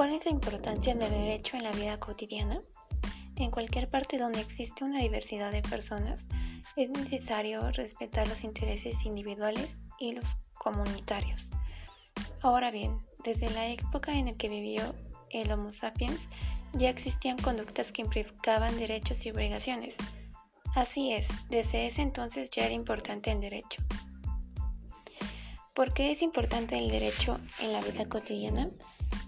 ¿Cuál es la importancia del derecho en la vida cotidiana? En cualquier parte donde existe una diversidad de personas, es necesario respetar los intereses individuales y los comunitarios. Ahora bien, desde la época en la que vivió el Homo sapiens, ya existían conductas que implicaban derechos y obligaciones. Así es, desde ese entonces ya era importante el derecho. ¿Por qué es importante el derecho en la vida cotidiana?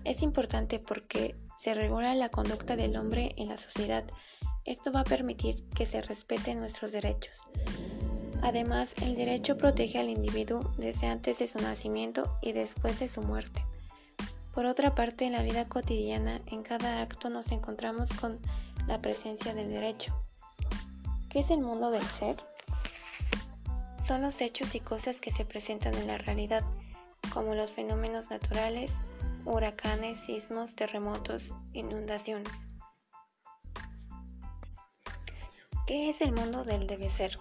Es importante porque se regula la conducta del hombre en la sociedad. Esto va a permitir que se respeten nuestros derechos. Además, el derecho protege al individuo desde antes de su nacimiento y después de su muerte. Por otra parte, en la vida cotidiana, en cada acto nos encontramos con la presencia del derecho. ¿Qué es el mundo del ser? Son los hechos y cosas que se presentan en la realidad, como los fenómenos naturales, huracanes, sismos, terremotos, inundaciones. ¿Qué es el mundo del debe ser?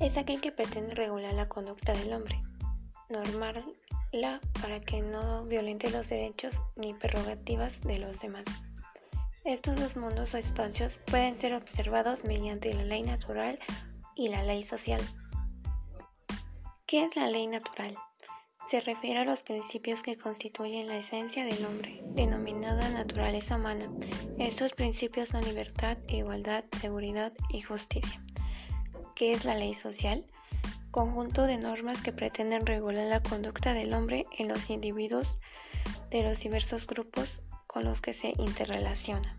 Es aquel que pretende regular la conducta del hombre, normarla para que no violente los derechos ni prerrogativas de los demás. Estos dos mundos o espacios pueden ser observados mediante la ley natural y la ley social. ¿Qué es la ley natural? Se refiere a los principios que constituyen la esencia del hombre, denominada naturaleza humana. Estos principios son libertad, igualdad, seguridad y justicia. ¿Qué es la ley social? Conjunto de normas que pretenden regular la conducta del hombre en los individuos de los diversos grupos con los que se interrelaciona.